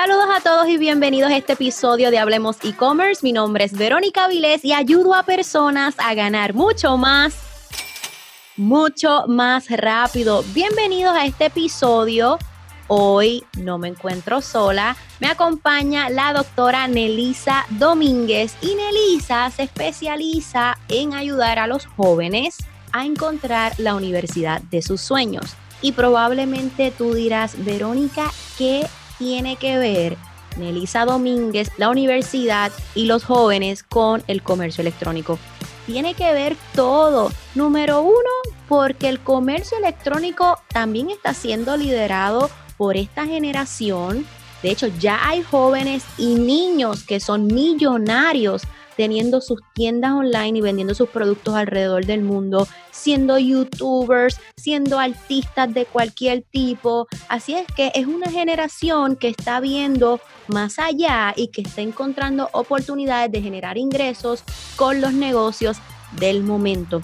Saludos a todos y bienvenidos a este episodio de Hablemos e-commerce. Mi nombre es Verónica Vilés y ayudo a personas a ganar mucho más, mucho más rápido. Bienvenidos a este episodio. Hoy no me encuentro sola, me acompaña la doctora Nelisa Domínguez y Nelisa se especializa en ayudar a los jóvenes a encontrar la universidad de sus sueños. Y probablemente tú dirás, Verónica, ¿qué tiene que ver Nelisa Domínguez, la universidad y los jóvenes con el comercio electrónico? Tiene que ver todo. Número uno, porque el comercio electrónico también está siendo liderado por esta generación. De hecho, ya hay jóvenes y niños que son millonarios teniendo sus tiendas online y vendiendo sus productos alrededor del mundo, siendo youtubers, siendo artistas de cualquier tipo. Así es que es una generación que está viendo más allá y que está encontrando oportunidades de generar ingresos con los negocios del momento.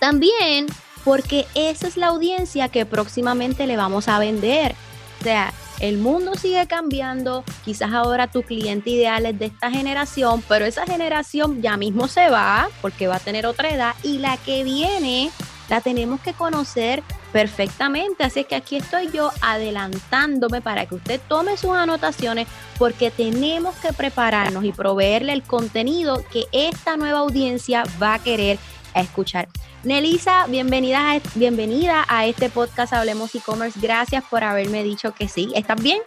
También porque esa es la audiencia que próximamente le vamos a vender. O sea, el mundo sigue cambiando, quizás ahora tu cliente ideal es de esta generación, pero esa generación ya mismo se va porque va a tener otra edad y la que viene la tenemos que conocer perfectamente. Así que aquí estoy yo adelantándome para que usted tome sus anotaciones porque tenemos que prepararnos y proveerle el contenido que esta nueva audiencia va a querer escuchar. Nelisa, bienvenida a, bienvenida a este podcast Hablemos e-commerce. Gracias por haberme dicho que sí. ¿Estás bien?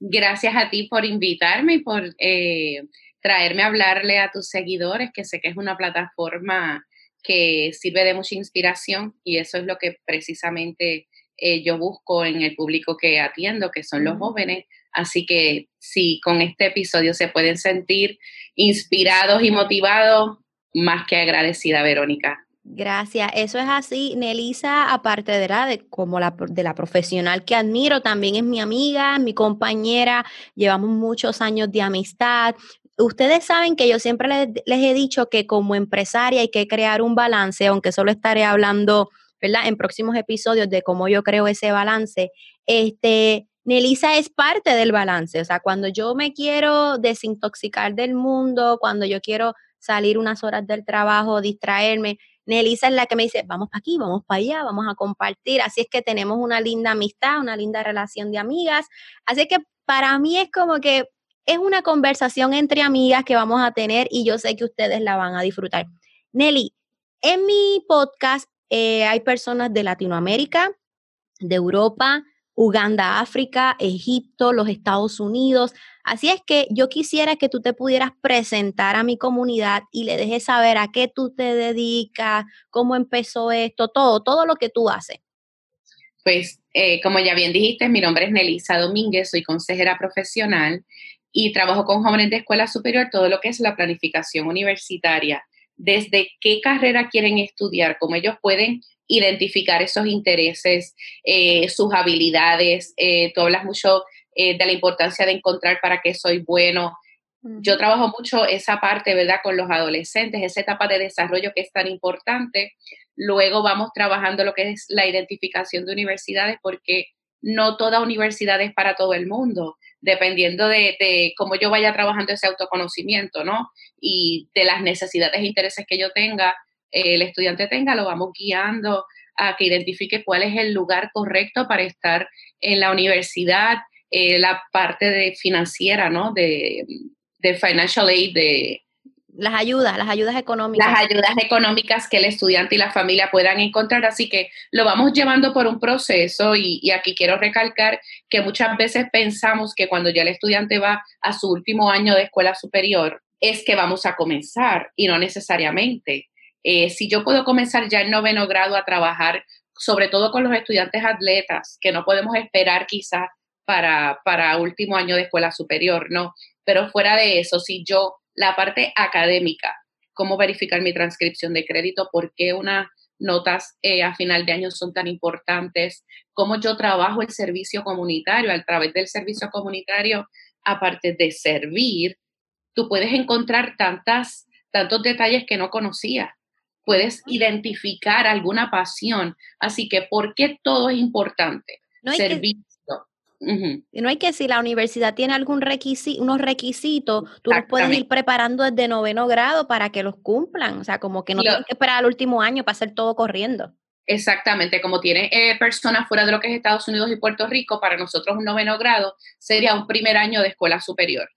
Gracias a ti por invitarme y por eh, traerme a hablarle a tus seguidores, que sé que es una plataforma que sirve de mucha inspiración y eso es lo que precisamente eh, yo busco en el público que atiendo, que son los jóvenes. Así que si con este episodio se pueden sentir inspirados y motivados, más que agradecida, Verónica. Gracias, eso es así. Nelisa, aparte de la, de, como la, de la profesional que admiro, también es mi amiga, mi compañera, llevamos muchos años de amistad. Ustedes saben que yo siempre les, he dicho que como empresaria hay que crear un balance, aunque solo estaré hablando, ¿verdad? En próximos episodios de cómo yo creo ese balance. Este, Nelisa es parte del balance, o sea, cuando yo me quiero desintoxicar del mundo, cuando yo quiero salir unas horas del trabajo, distraerme, Nelisa es la que me dice, vamos para aquí, vamos para allá, vamos a compartir. Así es que tenemos una linda amistad, una linda relación de amigas. Así que para mí es como que es una conversación entre amigas que vamos a tener y yo sé que ustedes la van a disfrutar. Nelly, en mi podcast eh, hay personas de Latinoamérica, de Europa, Uganda, África, Egipto, los Estados Unidos. Así es que yo quisiera que tú te pudieras presentar a mi comunidad y le dejes saber a qué tú te dedicas, cómo empezó esto, todo, todo lo que tú haces. Pues, eh, como ya bien dijiste, mi nombre es Nelisa Domínguez, soy consejera profesional y trabajo con jóvenes de escuela superior todo lo que es la planificación universitaria. Desde qué carrera quieren estudiar, cómo ellos pueden identificar esos intereses, eh, sus habilidades. Eh, tú hablas mucho eh, de la importancia de encontrar para qué soy bueno. Yo trabajo mucho esa parte, ¿verdad?, con los adolescentes, esa etapa de desarrollo que es tan importante. Luego vamos trabajando lo que es la identificación de universidades, porque no toda universidad es para todo el mundo, dependiendo de, de, cómo yo vaya trabajando ese autoconocimiento, ¿no? Y de las necesidades e intereses que yo tenga, el estudiante tenga, lo vamos guiando a que identifique cuál es el lugar correcto para estar en la universidad, eh, la parte de financiera, ¿no? De, de financial aid, de, las ayudas, las ayudas económicas. Las ayudas económicas que el estudiante y la familia puedan encontrar. Así que lo vamos llevando por un proceso y, y, aquí quiero recalcar que muchas veces pensamos que cuando ya el estudiante va a su último año de escuela superior es que vamos a comenzar y no necesariamente. Eh, si yo puedo comenzar ya en noveno grado a trabajar, sobre todo con los estudiantes atletas, que no podemos esperar quizás para, para último año de escuela superior, ¿no? Pero fuera de eso, si yo, la parte académica, cómo verificar mi transcripción de crédito, por qué unas notas eh, a final de año son tan importantes, cómo yo trabajo el servicio comunitario, a través del servicio comunitario, aparte de servir, tú puedes encontrar tantas, tantos detalles que no conocía puedes identificar alguna pasión. Así que, ¿por qué todo es importante? No Y no hay que si la universidad tiene algún requisito, unos requisitos, tú los puedes ir preparando desde noveno grado para que los cumplan. O sea, como que no tienes que esperar al último año para hacer todo corriendo. Exactamente, como tiene eh, personas fuera de lo que es Estados Unidos y Puerto Rico, para nosotros un noveno grado sería un primer año de escuela superior.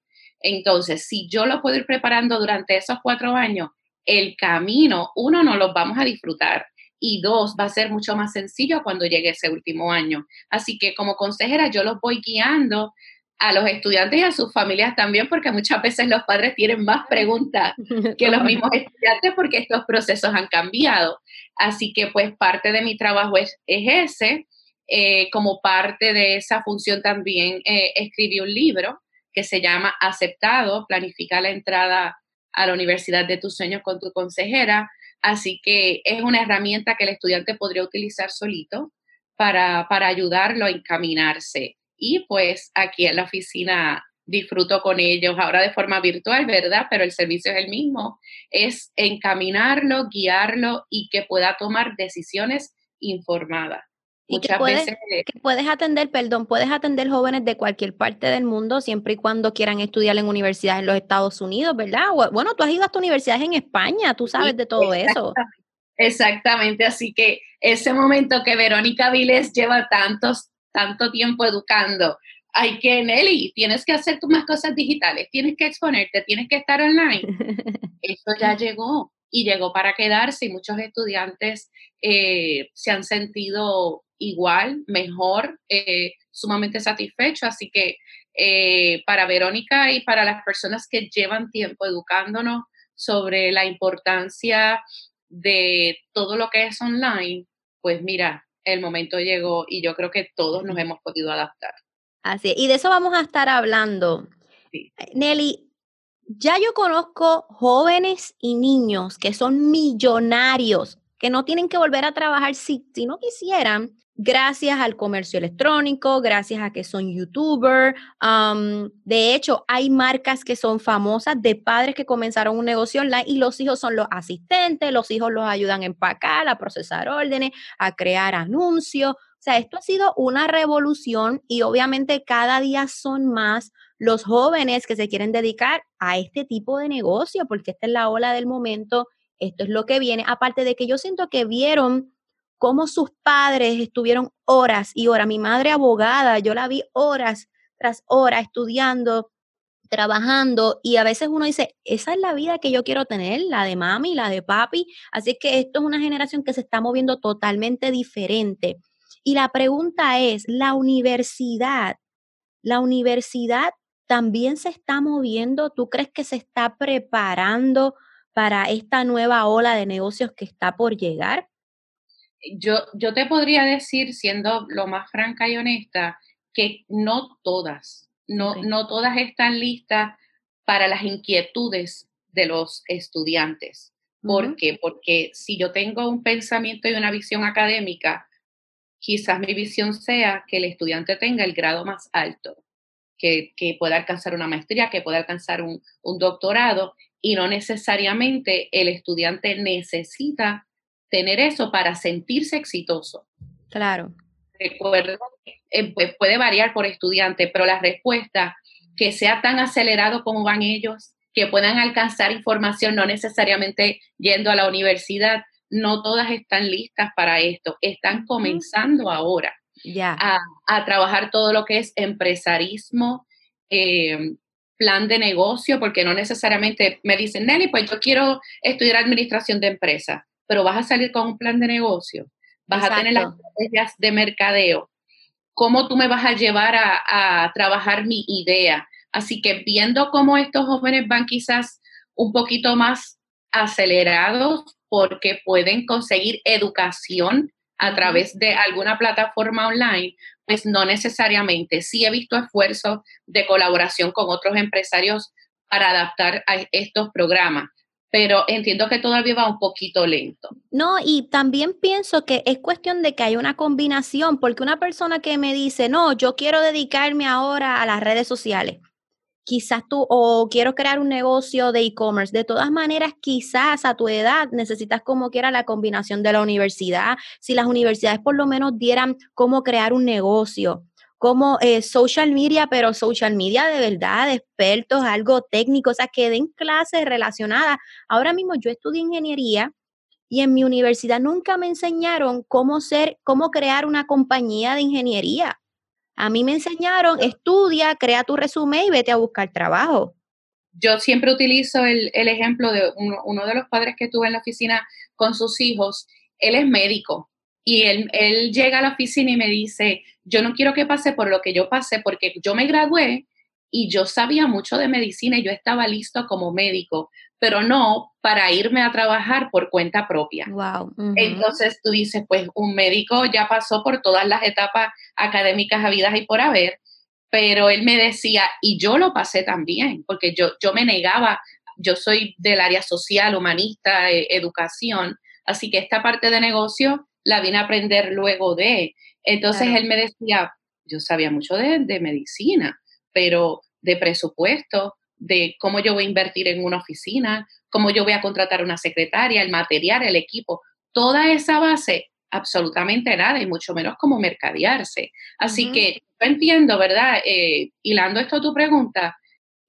Entonces, si yo lo puedo ir preparando durante esos cuatro años, el camino, uno, no los vamos a disfrutar y dos, va a ser mucho más sencillo cuando llegue ese último año. Así que como consejera, yo los voy guiando a los estudiantes y a sus familias también, porque muchas veces los padres tienen más preguntas que los mismos estudiantes porque estos procesos han cambiado. Así que pues parte de mi trabajo es, ese. Eh, como parte de esa función también eh, escribí un libro que se llama Aceptado, planifica la entrada a la universidad de tus sueños con tu consejera. Así que es una herramienta que el estudiante podría utilizar solito para, para ayudarlo a encaminarse. Y pues aquí en la oficina disfruto con ellos ahora de forma virtual, ¿verdad? Pero el servicio es el mismo. Es encaminarlo, guiarlo y que pueda tomar decisiones informadas. Y que puedes, que puedes atender, perdón, puedes atender jóvenes de cualquier parte del mundo siempre y cuando quieran estudiar en universidades en los Estados Unidos, ¿verdad? Bueno, tú has ido hasta universidades en España, tú sabes de todo eso. Exactamente, así que ese momento que Verónica Viles lleva tantos, tanto tiempo educando, hay que, Nelly, tienes que hacer tú más cosas digitales, tienes que exponerte, tienes que estar online. Eso ya llegó y llegó para quedarse y muchos estudiantes eh, se han sentido igual, mejor, eh, sumamente satisfecho. Así que eh, para Verónica y para las personas que llevan tiempo educándonos sobre la importancia de todo lo que es online, pues mira, el momento llegó y yo creo que todos nos hemos podido adaptar. Así, y de eso vamos a estar hablando. Nelly, ya yo conozco jóvenes y niños que son millonarios, que no tienen que volver a trabajar si, si no quisieran, gracias al comercio electrónico, gracias a que son youtuber. de hecho, hay marcas que son famosas de padres que comenzaron un negocio online y los hijos son los asistentes, los hijos los ayudan a empacar, a procesar órdenes, a crear anuncios. O sea, esto ha sido una revolución y obviamente cada día son más los jóvenes que se quieren dedicar a este tipo de negocio porque esta es la ola del momento, esto es lo que viene. Aparte de que yo siento que vieron cómo sus padres estuvieron horas y horas. Mi madre abogada, yo la vi horas tras horas estudiando, trabajando y a veces uno dice, esa es la vida que yo quiero tener, la de mami, la de papi. Así que esto es una generación que se está moviendo totalmente diferente. Y la pregunta es, ¿la universidad, la universidad también se está moviendo? ¿Tú crees que se está preparando para esta nueva ola de negocios que está por llegar? yo, yo te podría decir, siendo lo más franca y honesta, que no todas, no, no todas están listas para las inquietudes de los estudiantes. ¿Por qué? Porque si yo tengo un pensamiento y una visión académica, quizás mi visión sea que el estudiante tenga el grado más alto, que, que pueda alcanzar una maestría, que pueda alcanzar un, un doctorado, y no necesariamente el estudiante necesita tener eso para sentirse exitoso. Claro. Recuerdo eh, puede variar por estudiante, pero la respuesta que sea tan acelerado como van ellos, que puedan alcanzar información no necesariamente yendo a la universidad, no todas están listas para esto, están comenzando ahora a, a, trabajar todo lo que es empresarismo, eh, plan de negocio, porque no necesariamente me dicen, Nelly, pues yo quiero estudiar administración de empresas pero vas a salir con un plan de negocio, vas a tener las estrategias de mercadeo, cómo tú me vas a llevar a, trabajar mi idea. Así que viendo cómo estos jóvenes van quizás un poquito más acelerados porque pueden conseguir educación a través de alguna plataforma online, pues no necesariamente. Sí he visto esfuerzos de colaboración con otros empresarios para adaptar a estos programas pero entiendo que todavía va un poquito lento. No, y también pienso que es cuestión de que hay una combinación, porque una persona que me dice, no, yo quiero dedicarme ahora a las redes sociales, quizás tú, o quiero crear un negocio de e-commerce, de todas maneras, quizás a tu edad necesitas como quiera la combinación de la universidad, si las universidades por lo menos dieran cómo crear un negocio, como eh, social media, pero social media de verdad, expertos, algo técnico, o sea, que den clases relacionadas. Ahora mismo yo estudio ingeniería y en mi universidad nunca me enseñaron cómo ser, cómo crear una compañía de ingeniería. A mí me enseñaron, estudia, crea tu resumen y vete a buscar trabajo. Yo siempre utilizo el, ejemplo de uno, uno, de los padres que tuve en la oficina con sus hijos. Él es médico y él, él llega a la oficina y me dice, yo no quiero que pase por lo que yo pasé porque yo me gradué y yo sabía mucho de medicina y yo estaba listo como médico, pero no para irme a trabajar por cuenta propia. Wow. Entonces tú dices, pues un médico ya pasó por todas las etapas académicas habidas y por haber, pero él me decía, y yo lo pasé también, porque yo, yo me negaba, yo soy del área social, humanista, e, educación, así que esta parte de negocio la vine a aprender luego de. Entonces él me decía, yo sabía mucho de, de medicina, pero de presupuesto, de cómo yo voy a invertir en una oficina, cómo yo voy a contratar una secretaria, el material, el equipo, toda esa base, absolutamente nada, y mucho menos cómo mercadearse. Así que yo entiendo, ¿verdad? Eh, hilando esto a tu pregunta,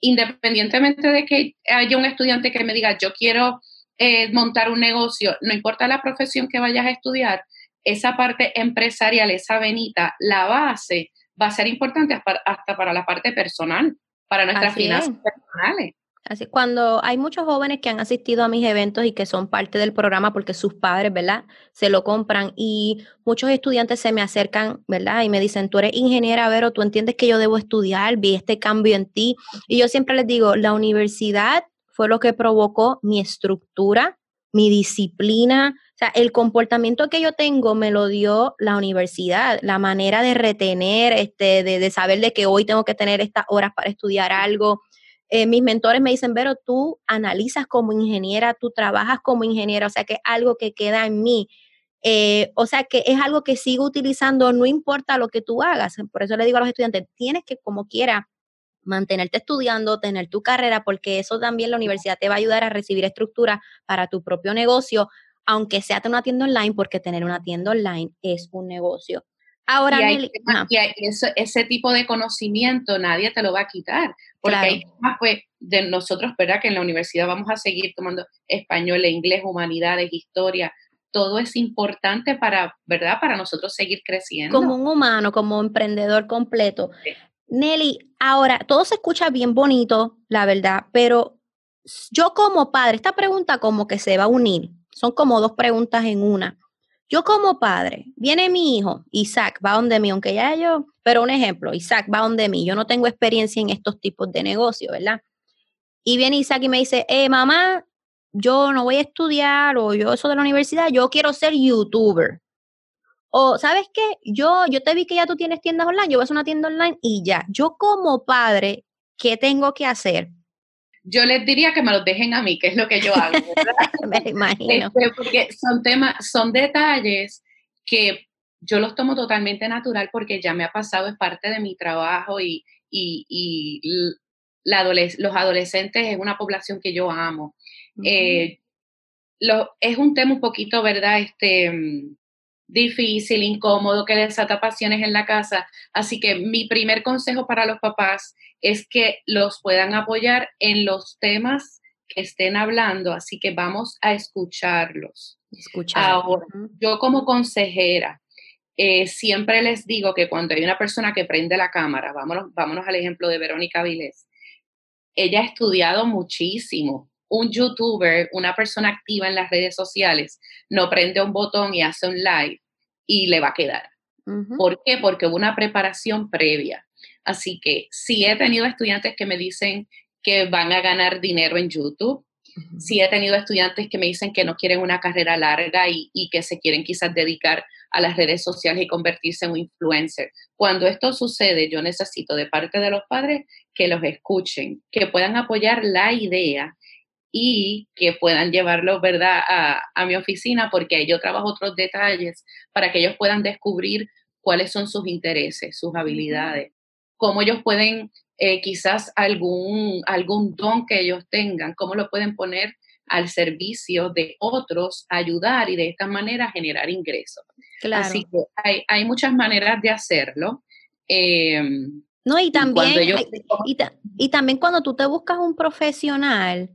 independientemente de que haya un estudiante que me diga, yo quiero eh, montar un negocio, no importa la profesión que vayas a estudiar, esa parte empresarial, esa venita, la base, va a ser importante hasta para la parte personal para nuestras finanzas personales. Así, cuando hay muchos jóvenes que han asistido a mis eventos y que son parte del programa porque sus padres, ¿verdad? Se lo compran y muchos estudiantes se me acercan, ¿verdad? Y me dicen, tú eres ingeniera, Vero, tú entiendes que yo debo estudiar, vi este cambio en ti. Y yo siempre les digo, la universidad fue lo que provocó mi estructura, mi disciplina, o sea, el comportamiento que yo tengo me lo dio la universidad, la manera de retener, este, de, saber de que hoy tengo que tener estas horas para estudiar algo. Eh, mis mentores me dicen, pero tú analizas como ingeniera, tú trabajas como ingeniera, o sea que es algo que queda en mí. Eh, o sea que es algo que sigo utilizando, no importa lo que tú hagas. Por eso le digo a los estudiantes, tienes que como quiera mantenerte estudiando, tener tu carrera, porque eso también la universidad te va a ayudar a recibir estructura para tu propio negocio, aunque sea una tienda online, porque tener una tienda online es un negocio. Ahora, y, ese tipo de conocimiento nadie te lo va a quitar, porque hay temas pues, de nosotros, ¿verdad? Que en la universidad vamos a seguir tomando español, inglés, humanidades, historia, todo es importante para, ¿verdad? Para nosotros seguir creciendo. Como un humano, como emprendedor completo. Nelly, ahora, todo se escucha bien bonito, la verdad, pero yo como padre, esta pregunta como que se va a unir. Son como dos preguntas en una. Yo como padre, viene mi hijo, Isaac, va donde mí, aunque ya yo, pero un ejemplo, Isaac va donde mí, yo no tengo experiencia en estos tipos de negocios, ¿verdad? Y viene Isaac y me dice, eh, mamá, yo no voy a estudiar o yo eso de la universidad, yo quiero ser youtuber. O, ¿sabes qué? Yo, yo te vi que ya tú tienes tiendas online, yo voy a hacer una tienda online y ya. Yo como padre, ¿qué tengo que hacer? yo les diría que me los dejen a mí, que es lo que yo hago. me imagino. Este, porque son temas, son detalles que yo los tomo totalmente natural porque ya me ha pasado, es parte de mi trabajo y, y, la los adolescentes es una población que yo amo. Eh, lo, es un tema un poquito, ¿verdad? Este, difícil, incómodo, que desata pasiones en la casa. Así que mi primer consejo para los papás es que los puedan apoyar en los temas que estén hablando, así que vamos a escucharlos. Escuchar. Ahora, yo como consejera, eh, siempre les digo que cuando hay una persona que prende la cámara, vámonos, vámonos al ejemplo de Verónica Vilés, ella ha estudiado muchísimo. Un youtuber, una persona activa en las redes sociales, no prende un botón y hace un live y le va a quedar. ¿Por qué? Porque hubo una preparación previa. Así que sí he tenido estudiantes que me dicen que van a ganar dinero en YouTube. Sí he tenido estudiantes que me dicen que no quieren una carrera larga y, y, que se quieren quizás dedicar a las redes sociales y convertirse en un influencer. Cuando esto sucede, yo necesito de parte de los padres que los escuchen, que puedan apoyar la idea y que puedan llevarlo, ¿verdad?, a, a mi oficina porque ahí yo trabajo otros detalles para que ellos puedan descubrir cuáles son sus intereses, sus habilidades, cómo ellos pueden, eh, quizás algún, algún don que ellos tengan, cómo lo pueden poner al servicio de otros, ayudar y de esta manera generar ingresos. Así que hay, hay muchas maneras de hacerlo. Em, no, y también, y, también cuando tú te buscas un profesional,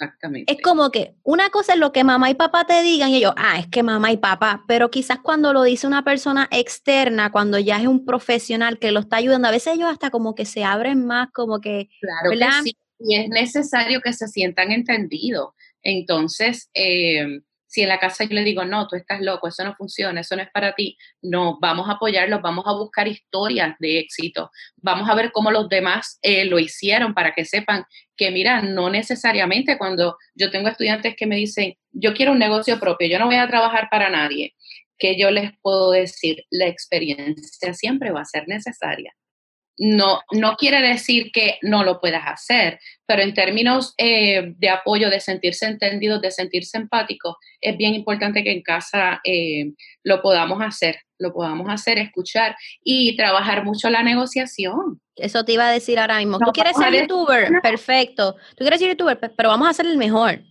Exactamente. Es como que una cosa es lo que mamá y papá te digan y ellos, ah, es que mamá y papá, pero quizás cuando lo dice una persona externa, cuando ya es un profesional que lo está ayudando, a veces ellos hasta como que se abren más, como que... Claro que sí, y es necesario que se sientan entendidos. Entonces, eh, si en la casa yo le digo, no, tú estás loco, eso no funciona, eso no es para ti, no, vamos a apoyarlos, vamos a buscar historias de éxito, vamos a ver cómo los demás eh, lo hicieron para que sepan que, mira, no necesariamente cuando yo tengo estudiantes que me dicen, yo quiero un negocio propio, yo no voy a trabajar para nadie, que yo les puedo decir, la experiencia siempre va a ser necesaria no, no quiere decir que no lo puedas hacer, pero en términos eh, de apoyo, de sentirse entendido, de sentirse empático, es bien importante que en casa eh, lo podamos hacer, lo podamos hacer, escuchar y trabajar mucho la negociación. Eso te iba a decir ahora mismo. Tú quieres ser youtuber, perfecto. Tú quieres ser youtuber, pero vamos a ser el mejor.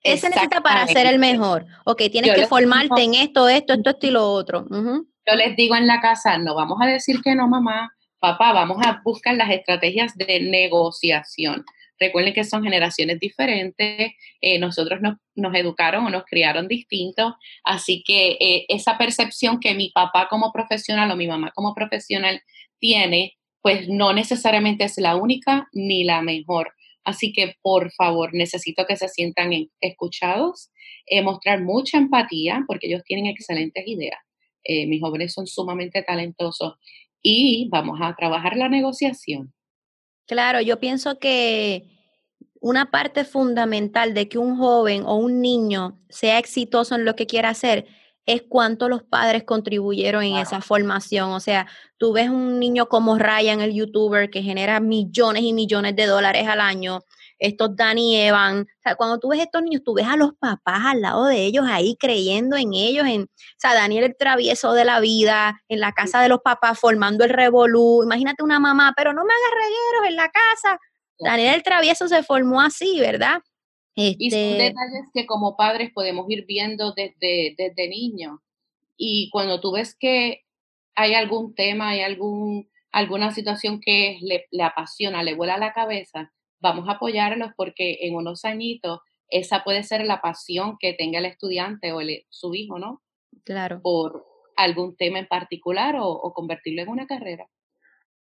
¿Qué se necesita para ser el mejor? Ok, tienes que formarte en esto, esto, esto, esto y lo otro. Yo les digo en la casa, no vamos a decir que no, mamá, papá, vamos a buscar las estrategias de negociación. Recuerden que son generaciones diferentes, eh, nosotros nos, educaron o nos criaron distintos, así que eh, esa percepción que mi papá como profesional o mi mamá como profesional tiene, pues no necesariamente es la única ni la mejor. Así que por favor, necesito que se sientan escuchados, eh, mostrar mucha empatía, porque ellos tienen excelentes ideas. mis jóvenes son sumamente talentosos y vamos a trabajar la negociación. Claro, yo pienso que una parte fundamental de que un joven o un niño sea exitoso en lo que quiera hacer es cuánto los padres contribuyeron en esa formación. O sea, tú ves un niño como Ryan, el youtuber, que genera millones y millones de dólares al año, estos Danny Evan. O sea, cuando tú ves estos niños, tú ves a los papás al lado de ellos ahí creyendo en ellos, en, o sea, Daniel el travieso de la vida, en la casa de los papás formando el revolú. Imagínate una mamá, pero no me hagas regueros en la casa. Daniel el travieso se formó así, ¿verdad? Y son este detalles que como padres podemos ir viendo desde, desde niños. Y cuando tú ves que hay algún tema, hay algún, alguna situación que le, le apasiona, le vuela la cabeza, vamos a apoyarlos porque en unos añitos esa puede ser la pasión que tenga el estudiante o su hijo, ¿no? Claro. Por algún tema en particular o, convertirlo en una carrera.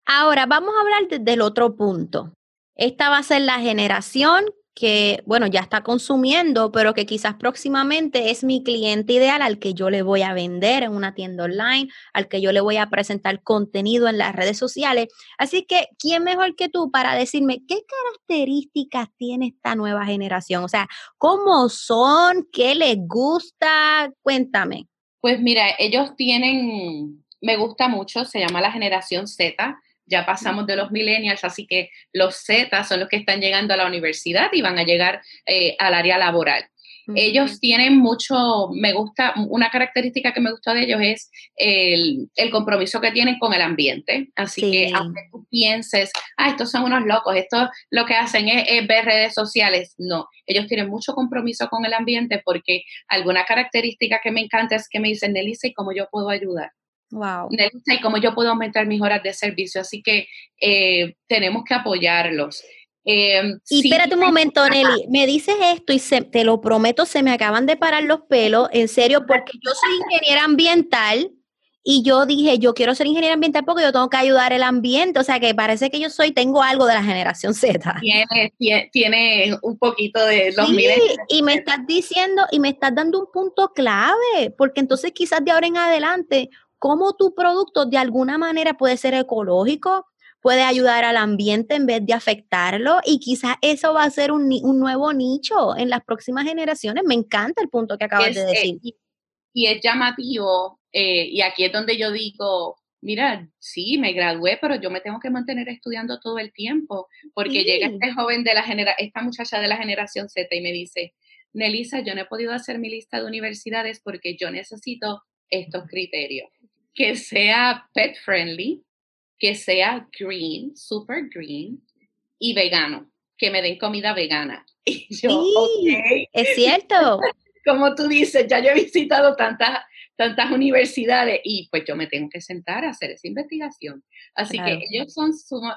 Ahora, vamos a hablar del otro punto. Esta va a ser la generación que, bueno, ya está consumiendo, pero que quizás próximamente es mi cliente ideal al que yo le voy a vender en una tienda online, al que yo le voy a presentar contenido en las redes sociales. Así que, ¿quién mejor que tú para decirme qué características tiene esta nueva generación? O sea, ¿cómo son? ¿Qué les gusta? Cuéntame. Pues mira, ellos tienen, me gusta mucho, se llama la generación Z ya pasamos de los millennials, así que los Z son los que están llegando a la universidad y van a llegar eh, al área laboral. Ellos tienen mucho, me gusta, una característica que me gusta de ellos es el, compromiso que tienen con el ambiente. Así que aunque tú pienses, ah, estos son unos locos, esto lo que hacen es, ver redes sociales, no, ellos tienen mucho compromiso con el ambiente porque alguna característica que me encanta es que me dicen, Nelisa, ¿y cómo yo puedo ayudar? Wow. y cómo yo puedo aumentar mis horas de servicio. Así que eh, tenemos que apoyarlos. Eh, y espérate un momento, Nelly, me dices esto y te lo prometo, se me acaban de parar los pelos, en serio, porque yo soy ingeniera ambiental y yo dije, yo quiero ser ingeniera ambiental porque yo tengo que ayudar el ambiente, o sea que parece que yo soy, tengo algo de la generación Z. Tiene, tiene, un poquito de los sí, Y me estás diciendo, y me estás dando un punto clave, porque entonces quizás de ahora en adelante cómo tu producto de alguna manera puede ser ecológico, puede ayudar al ambiente en vez de afectarlo y quizás eso va a ser un, nuevo nicho en las próximas generaciones. Me encanta el punto que acabas de eh, decir. y, es llamativo, eh, y aquí es donde yo digo, mira, sí, me gradué, pero yo me tengo que mantener estudiando todo el tiempo, porque llega este joven de la generación, esta muchacha de la generación Z y me dice, Nelisa, yo no he podido hacer mi lista de universidades porque yo necesito estos criterios que sea pet friendly, que sea green, super green y vegano, que me den comida vegana. Y yo, sí, es cierto. Como tú dices, ya yo he visitado tantas tantas universidades y pues yo me tengo que sentar a hacer esa investigación. Así que ellos son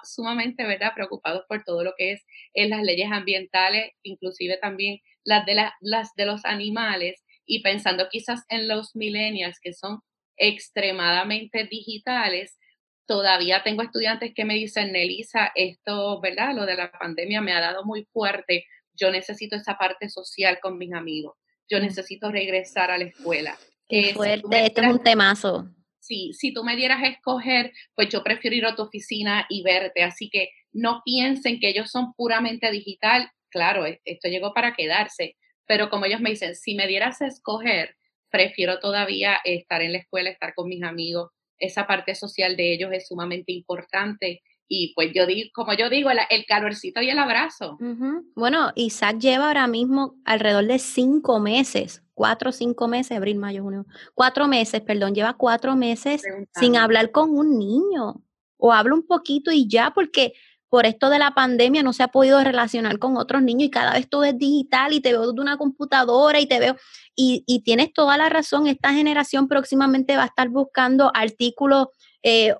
sumamente, ¿verdad?, preocupados por todo lo que es en las leyes ambientales, inclusive también las de, las de los animales y pensando quizás en los millennials que son extremadamente digitales, todavía tengo estudiantes que me dicen, Nelisa, esto, ¿verdad? Lo de la pandemia me ha dado muy fuerte. Yo necesito esa parte social con mis amigos. Yo necesito regresar a la escuela. Qué fuerte, esto es un temazo. Sí, si tú me dieras a escoger, pues yo prefiero ir a tu oficina y verte. Así que no piensen que ellos son puramente digital. Claro, esto llegó para quedarse. Pero como ellos me dicen, si me dieras a escoger, prefiero todavía estar en la escuela, estar con mis amigos, esa parte social de ellos es sumamente importante. Y pues yo digo, como yo digo, el, calorcito y el abrazo. Bueno, Isaac lleva ahora mismo alrededor de cinco meses, cuatro o cinco meses, abril, mayo, junio, cuatro meses, perdón, lleva cuatro meses sin hablar con un niño. O habla un poquito y ya, porque por esto de la pandemia no se ha podido relacionar con otros niños y cada vez todo es digital y te veo de una computadora y te veo, y, y tienes toda la razón, esta generación próximamente va a estar buscando artículos eh,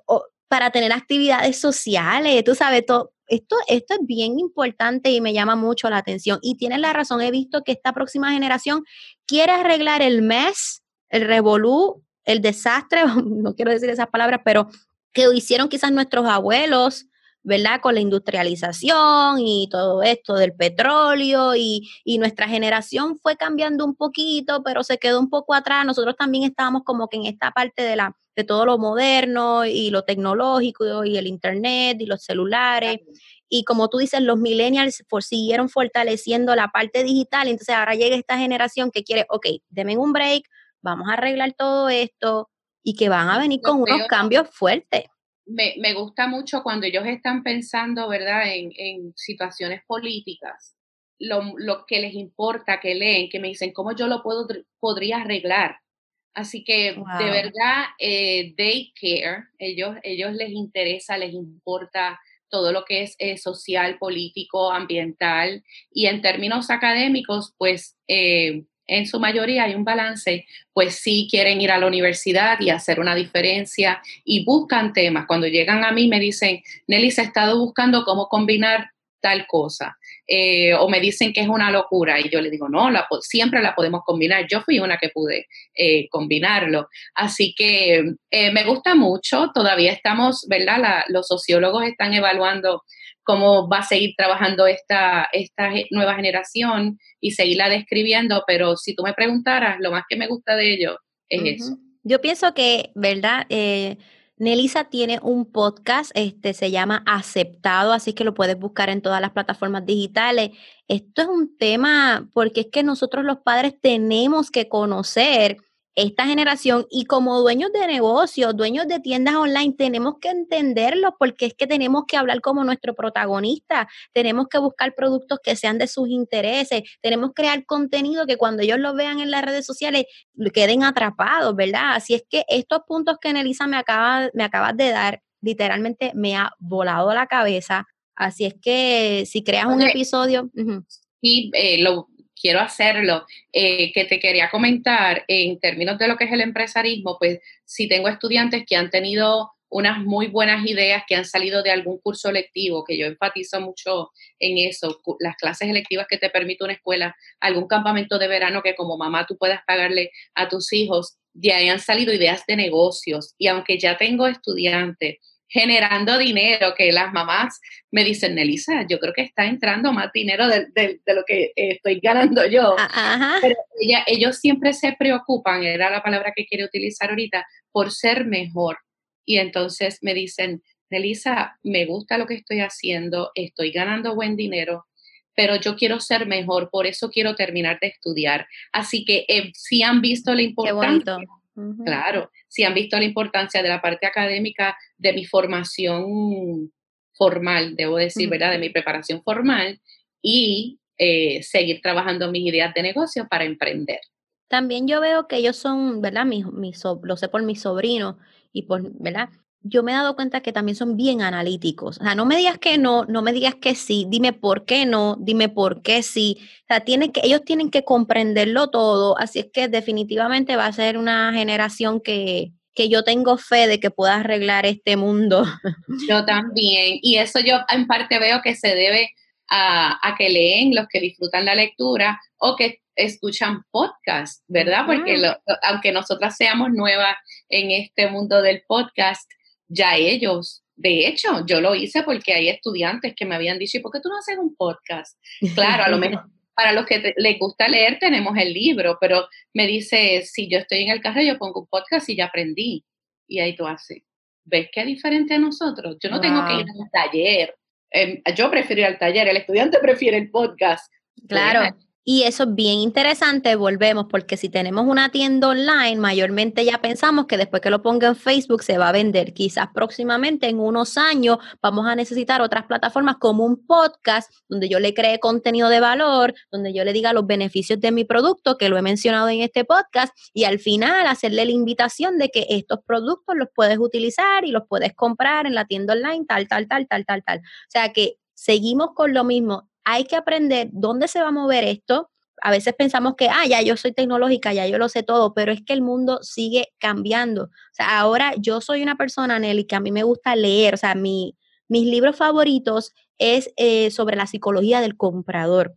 para tener actividades sociales, tú sabes, todo, esto, esto es bien importante y me llama mucho la atención. Y tienes la razón, he visto que esta próxima generación quiere arreglar el mes, el revolú, el desastre, no quiero decir esas palabras, pero que hicieron quizás nuestros abuelos, ¿verdad? Con la industrialización y todo esto del petróleo y, y, nuestra generación fue cambiando un poquito, pero se quedó un poco atrás. Nosotros también estábamos como que en esta parte de, la, de todo lo moderno y lo tecnológico y el internet y los celulares. Y como tú dices, los millennials siguieron fortaleciendo la parte digital. Entonces ahora llega esta generación que quiere, ok, denme un break, vamos a arreglar todo esto y que van a venir con unos cambios fuertes me, me, gusta mucho cuando ellos están pensando, ¿verdad?, en, en situaciones políticas, lo, lo, que les importa, que leen, que me dicen, ¿cómo yo lo puedo, podría arreglar? Así que de verdad, eh, they care, ellos, ellos les interesa, les importa todo lo que es eh, social, político, ambiental y en términos académicos, pues eh, en su mayoría hay un balance, pues sí quieren ir a la universidad y hacer una diferencia y buscan temas. Cuando llegan a mí me dicen, Nelly, se ha estado buscando cómo combinar tal cosa. Eh, o me dicen que es una locura y yo le digo, no, la, siempre la podemos combinar. Yo fui una que pude eh, combinarlo. Así que eh, me gusta mucho, todavía estamos, ¿verdad? los sociólogos están evaluando cómo va a seguir trabajando esta, esta nueva generación y seguirla describiendo, pero si tú me preguntaras, lo más que me gusta de ello es eso. Yo pienso que, ¿verdad? Eh, Nelisa tiene un podcast, este se llama Aceptado, así que lo puedes buscar en todas las plataformas digitales. Esto es un tema porque es que nosotros los padres tenemos que conocer esta generación y como dueños de negocios, dueños de tiendas online, tenemos que entenderlo porque es que tenemos que hablar como nuestro protagonista, tenemos que buscar productos que sean de sus intereses, tenemos que crear contenido que cuando ellos lo vean en las redes sociales queden atrapados, ¿verdad? Así es que estos puntos que Nelisa me acaba, me acabas de dar, literalmente me ha volado la cabeza. Así es que si creas un episodio... Y eh, lo, quiero hacerlo, eh, que te quería comentar en términos de lo que es el empresarismo, pues si tengo estudiantes que han tenido unas muy buenas ideas que han salido de algún curso lectivo, que yo enfatizo mucho en eso, las clases electivas que te permite una escuela, algún campamento de verano que como mamá tú puedas pagarle a tus hijos, de ahí han salido ideas de negocios. Y aunque ya tengo estudiantes generando dinero, que las mamás me dicen, Nelisa, yo creo que está entrando más dinero de, lo que estoy ganando yo. Ah, Pero ellos siempre se preocupan, era la palabra que quiero utilizar ahorita, por ser mejor. Y entonces me dicen, Nelisa, me gusta lo que estoy haciendo, estoy ganando buen dinero, pero yo quiero ser mejor, por eso quiero terminar de estudiar. Así que eh, si han visto la importancia Claro, si han visto la importancia de la parte académica de mi formación formal, debo decir, ¿verdad? De mi preparación formal y eh, seguir trabajando mis ideas de negocio para emprender. También yo veo que ellos son, ¿verdad? Mi, lo sé por mis sobrinos y por, ¿verdad? Yo me he dado cuenta que también son bien analíticos. O sea, no me digas que no, no me digas que sí, dime por qué no, dime por qué sí. O sea, tienen que, ellos tienen que comprenderlo todo, así es que definitivamente va a ser una generación que, que yo tengo fe de que pueda arreglar este mundo. Yo también, y eso yo en parte veo que se debe a, a que leen los que disfrutan la lectura o que escuchan podcast, ¿verdad? Porque aunque nosotras seamos nuevas en este mundo del podcast, ya ellos, de hecho, yo lo hice porque hay estudiantes que me habían dicho, ¿y por qué tú no haces un podcast? Claro, a lo mejor para los que les gusta leer tenemos el libro, pero me dice, si yo estoy en el carro, yo pongo un podcast y ya aprendí. Y ahí tú haces, ¿ves qué es diferente a nosotros? Yo no tengo que ir al taller. Em, yo prefiero ir al taller, el estudiante prefiere el podcast. Claro. Y eso es bien interesante, volvemos, porque si tenemos una tienda online, mayormente ya pensamos que después que lo ponga en Facebook se va a vender. Quizás próximamente, en unos años, vamos a necesitar otras plataformas como un podcast, donde yo le cree contenido de valor, donde yo le diga los beneficios de mi producto, que lo he mencionado en este podcast, y al final hacerle la invitación de que estos productos los puedes utilizar y los puedes comprar en la tienda online, tal, tal, tal, tal, tal, tal. O sea que seguimos con lo mismo hay que aprender dónde se va a mover esto. A veces pensamos que, ah, ya yo soy tecnológica, ya yo lo sé todo, pero es que el mundo sigue cambiando. O sea, ahora yo soy una persona, Nelly, que a mí me gusta leer. O sea, mi, mis libros favoritos es eh, sobre la psicología del comprador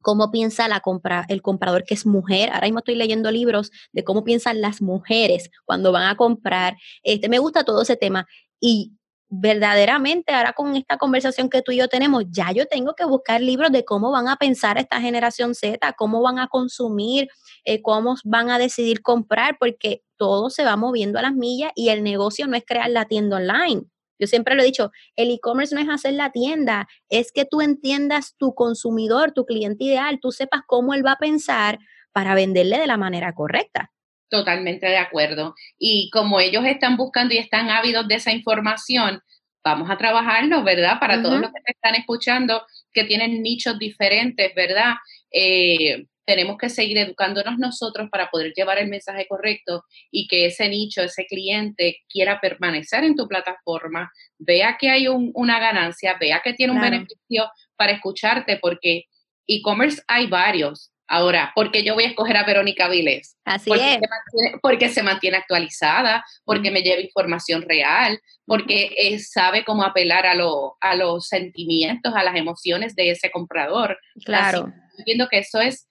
cómo piensa la compra, el comprador que es mujer. Ahora mismo estoy leyendo libros de cómo piensan las mujeres cuando van a comprar. Este, me gusta todo ese tema. Y verdaderamente ahora con esta conversación que tú y yo tenemos, ya yo tengo que buscar libros de cómo van a pensar esta generación Z, cómo van a consumir, eh, cómo van a decidir comprar, porque todo se va moviendo a las millas y el negocio no es crear la tienda online. Yo siempre lo he dicho, el e-commerce no es hacer la tienda, es que tú entiendas tu consumidor, tu cliente ideal, tú sepas cómo él va a pensar para venderle de la manera correcta. Totalmente de acuerdo. Y como ellos están buscando y están ávidos de esa información, vamos a trabajarlo, ¿verdad? Para todos los que te están escuchando, que tienen nichos diferentes, ¿verdad? Eh, tenemos que seguir educándonos nosotros para poder llevar el mensaje correcto y que ese nicho, ese cliente quiera permanecer en tu plataforma, vea que hay una ganancia, vea que tiene un beneficio para escucharte, porque e-commerce hay varios. Ahora, ¿por qué yo voy a escoger a Verónica Viles? Así porque es. Se porque se mantiene actualizada, porque me lleva información real, porque eh, sabe cómo apelar a, a los sentimientos, a las emociones de ese comprador. Claro. entiendo que eso es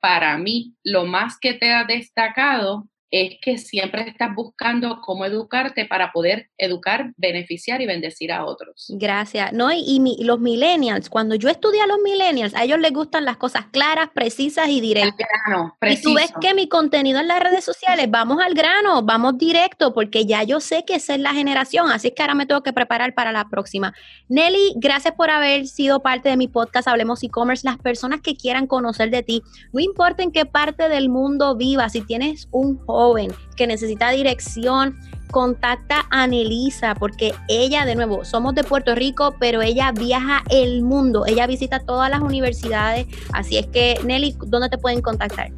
para mí lo más que te ha destacado es que siempre estás buscando cómo educarte para poder educar, beneficiar y bendecir a otros. Gracias. No, y, los millennials, cuando yo estudié a los millennials, a ellos les gustan las cosas claras, precisas y directas. Grano, y tú ves que mi contenido en las redes sociales, vamos al grano, vamos directo, porque ya yo sé que esa es la generación, así es que ahora me tengo que preparar para la próxima. Nelly, gracias por haber sido parte de mi podcast Hablemos e-commerce. Las personas que quieran conocer de ti, no importa en qué parte del mundo vivas, si tienes un que necesita dirección, contacta a Nelisa porque ella, de nuevo, somos de Puerto Rico, pero ella viaja el mundo, ella visita todas las universidades, así es que Nelly, ¿dónde te pueden contactar?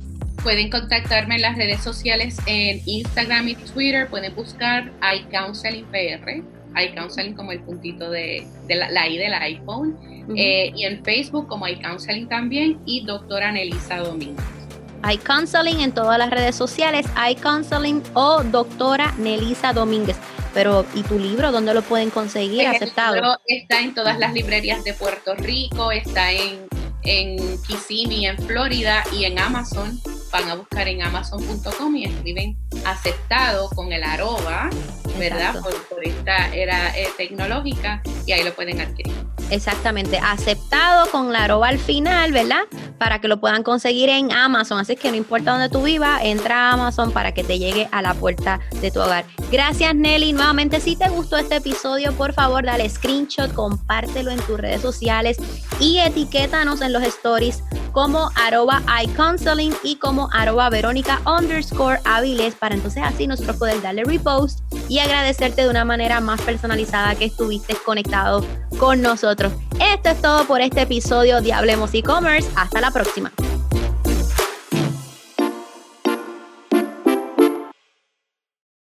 Pueden contactarme en las redes sociales en Instagram y Twitter, pueden buscar iCounseling PR, iCounseling como el puntito de, la, I del iPhone, eh, y en Facebook como iCounseling también, y doctora Nelisa Domínguez iCounseling en todas las redes sociales, iCounseling o doctora Nelisa Domínguez. Pero, ¿y tu libro dónde lo pueden conseguir pues aceptado? está en todas las librerías de Puerto Rico, está en, en Kissimmee, en Florida y en Amazon. Van a buscar en amazon.com y escriben aceptado con el arroba, ¿verdad? Por, esta era eh, tecnológica y ahí lo pueden adquirir. Exactamente, aceptado con la arroba al final, ¿verdad? Para que lo puedan conseguir en Amazon. Así que no importa dónde tú vivas, entra a Amazon para que te llegue a la puerta de tu hogar. Gracias Nelly. Nuevamente, si te gustó este episodio, por favor, dale screenshot, compártelo en tus redes sociales y etiquétanos en los stories como arroba iCounseling y como arroba Verónica underscore Aviles para entonces así nosotros poder darle repost y agradecerte de una manera más personalizada que estuviste conectado con Esto es todo por este episodio de Hablemos e-commerce. Hasta la próxima.